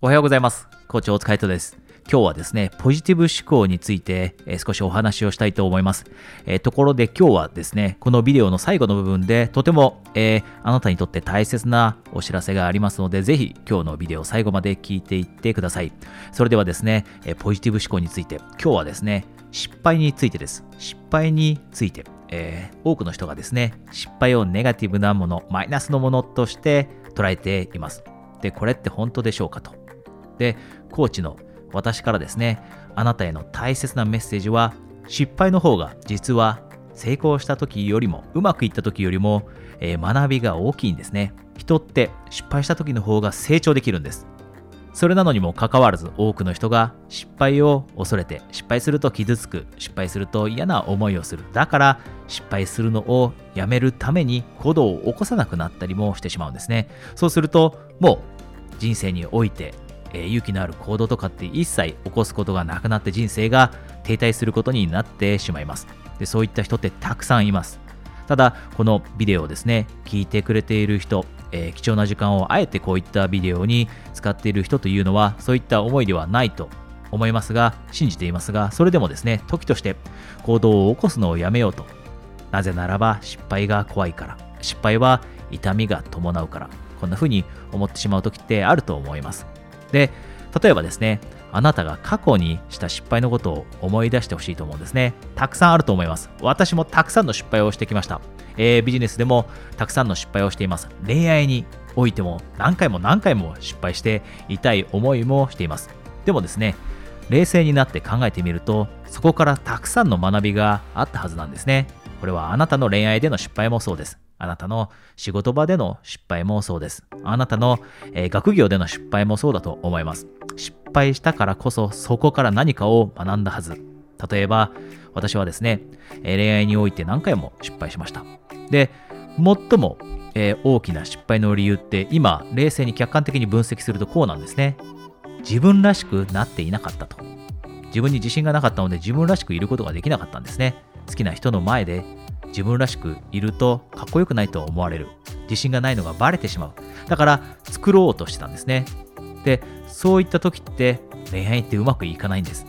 おはようございます。コーチ大塚海です。今日はですね、ポジティブ思考について、え、少しお話をしたいと思います。え、ところで今日はですね、このビデオの最後の部分でとても、えー、あなたにとって大切なお知らせがありますので、ぜひ今日のビデオ最後まで聞いていってください。それではですね、えポジティブ思考について、今日はですね、失敗についてです。失敗について。え多くの人がですね、失敗をネガティブなもの、マイナスのものとして捉えています。で、これって本当でしょうかと。で、コーチの私からですね、あなたへの大切なメッセージは、失敗の方が実は成功した時よりも、うまくいった時よりも、えー、学びが大きいんですね。人って失敗した時の方が成長できるんです。それなのにもかかわらず多くの人が失敗を恐れて失敗すると傷つく失敗すると嫌な思いをするだから失敗するのをやめるために行動を起こさなくなったりもしてしまうんですねそうするともう人生においてえー、勇気のある行動とかって一切起こすことがなくなって人生が停滞することになってしまいます。でそういった人ってたくさんいます。ただこのビデオをですね聞いてくれている人、えー、貴重な時間をあえてこういったビデオに使っている人というのはそういった思いではないと思いますが信じていますがそれでもですね時として行動を起こすのをやめようと。なぜならば失敗が怖いから。失敗は痛みが伴うから。こんな風に思ってしまう時ってあると思います。で、例えばですね、あなたが過去にした失敗のことを思い出してほしいと思うんですね。たくさんあると思います。私もたくさんの失敗をしてきました。えー、ビジネスでもたくさんの失敗をしています。恋愛においても何回も何回も失敗して痛い思いもしています。でもですね、冷静になって考えてみると、そこからたくさんの学びがあったはずなんですね。これはあなたの恋愛での失敗もそうです。あなたの仕事場での失敗もそうです。あなたの、えー、学業での失敗もそうだと思います。失敗したからこそそこから何かを学んだはず。例えば、私はですね、恋愛において何回も失敗しました。で、最も、えー、大きな失敗の理由って今、冷静に客観的に分析するとこうなんですね。自分らしくなっていなかったと。自分に自信がなかったので自分らしくいることができなかったんですね。好きな人の前で自分らしくいるとかっこよくないと思われる。自信がないのがバレてしまう。だから作ろうとしてたんですね。でそういった時って恋愛ってうまくいかないんです。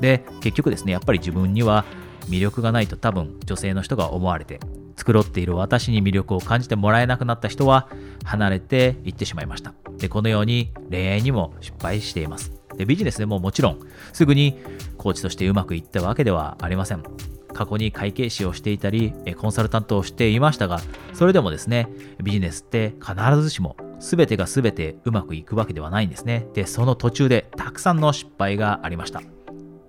で結局ですねやっぱり自分には魅力がないと多分女性の人が思われて繕っている私に魅力を感じてもらえなくなった人は離れていってしまいました。でこのように恋愛にも失敗しています。でビジネスでももちろんすぐにコーチとしてうまくいったわけではありません過去に会計士をしていたり、コンサルタントをしていましたが、それでもですね、ビジネスって必ずしも全てが全てうまくいくわけではないんですね。で、その途中でたくさんの失敗がありました。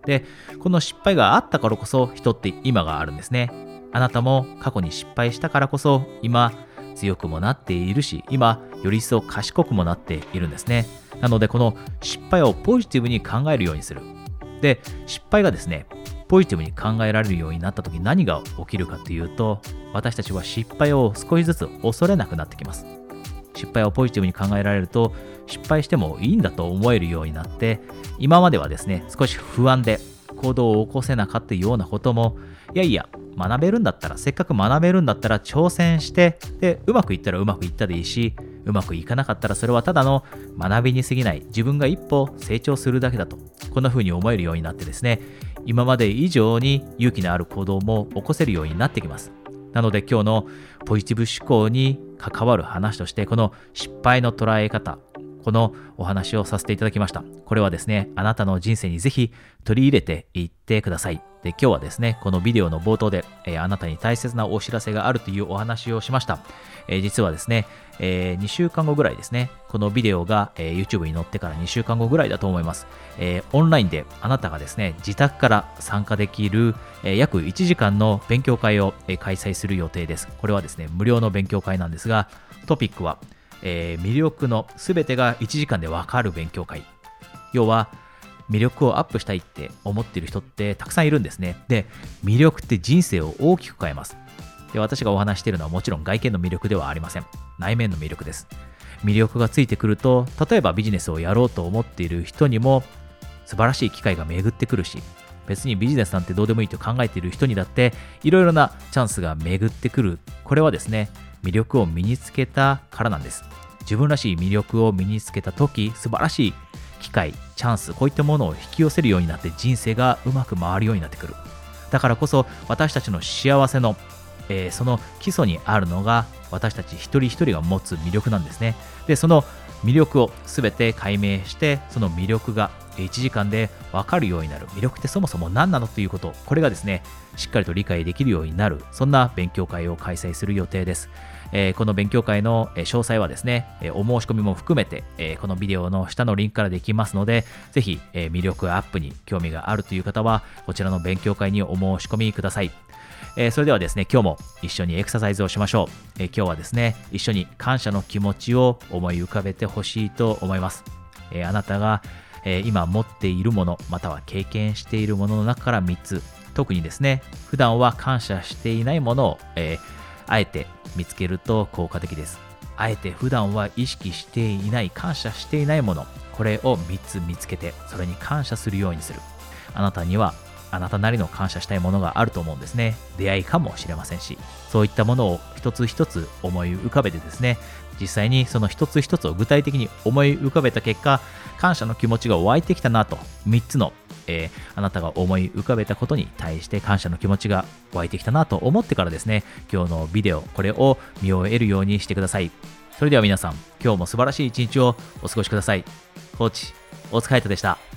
で、この失敗があったからこそ人って今があるんですね。あなたも過去に失敗したからこそ今強くもなっているし、今より一層賢くもなっているんですね。なのでこの失敗をポジティブに考えるようにする。で、失敗がですね、ポジティブに考えられるようになった時何が起きるかというと私たちは失敗を少しずつ恐れなくなってきます失敗をポジティブに考えられると失敗してもいいんだと思えるようになって今まではですね少し不安で行動を起こせなかったようなこともいやいや学べるんだったらせっかく学べるんだったら挑戦してでうまくいったらうまくいったでいいしうまくいかなかったらそれはただの学びに過ぎない。自分が一歩成長するだけだと。こんな風に思えるようになってですね。今まで以上に勇気のある行動も起こせるようになってきます。なので今日のポジティブ思考に関わる話としてこの失敗の捉え方このお話をさせていただきました。これはですね、あなたの人生にぜひ取り入れていってください。で、今日はですね、このビデオの冒頭で、えー、あなたに大切なお知らせがあるというお話をしました。えー、実はですね、えー、2週間後ぐらいですね、このビデオが、え YouTube に載ってから2週間後ぐらいだと思います。えオンラインであなたがですね、自宅から参加できる、え約1時間の勉強会を、え開催する予定です。これはですね、無料の勉強会なんですが、トピックは、えー、魅力の全てが1時間でわかる勉強会。要は、魅力をアップしたいって思っている人ってたくさんいるんですね。で、魅力って人生を大きく変えます。で、私がお話しているのはもちろん外見の魅力ではありません。内面の魅力です。魅力がついてくると、例えばビジネスをやろうと思っている人にも素晴らしい機会が巡ってくるし、別にビジネスなんてどうでもいいと考えている人にだっていろいろなチャンスが巡ってくる。これはですね、魅力を身につけたからなんです。自分らしい魅力を身につけた時素晴らしい機会チャンスこういったものを引き寄せるようになって人生がうまく回るようになってくる。だからこそ私たちの幸せの、えー、その基礎にあるのが私たち一人一人が持つ魅力なんですね。でその魅力を全て解明してその魅力が1時間で分かるようになる。魅力ってそもそも何なのということこれがですねしっかりと理解できるようになる。そんな勉強会を開催する予定です、この勉強会の詳細はですねお申し込みも含めてこのビデオの下のリンクからできますのでぜひ魅力アップに興味があるという方はこちらの勉強会にお申し込みください、それではですね、今日も一緒にエクササイズをしましょう、今日はですね、一緒に感謝の気持ちを思い浮かべてほしいと思います。あなたが、今持っているもの、または経験しているものの中から3つ、特にですね、普段は感謝していないものを、あえて見つけると効果的です。あえて普段は意識していない、感謝していないもの、これを3つ見つけて、それに感謝するようにする。あなたにはあなたなりの感謝したいものがあると思うんですね。出会いかもしれませんし、そういったものを一つ一つ思い浮かべてですね、実際にその一つ一つを具体的に思い浮かべた結果、感謝の気持ちが湧いてきたなと、3つの、えー、あなたが思い浮かべたことに対して感謝の気持ちが湧いてきたなと思ってからですね、今日のビデオ、これを見終えるようにしてください。それでは皆さん、今日も素晴らしい一日をお過ごしください。コーチ、お疲れ様でした。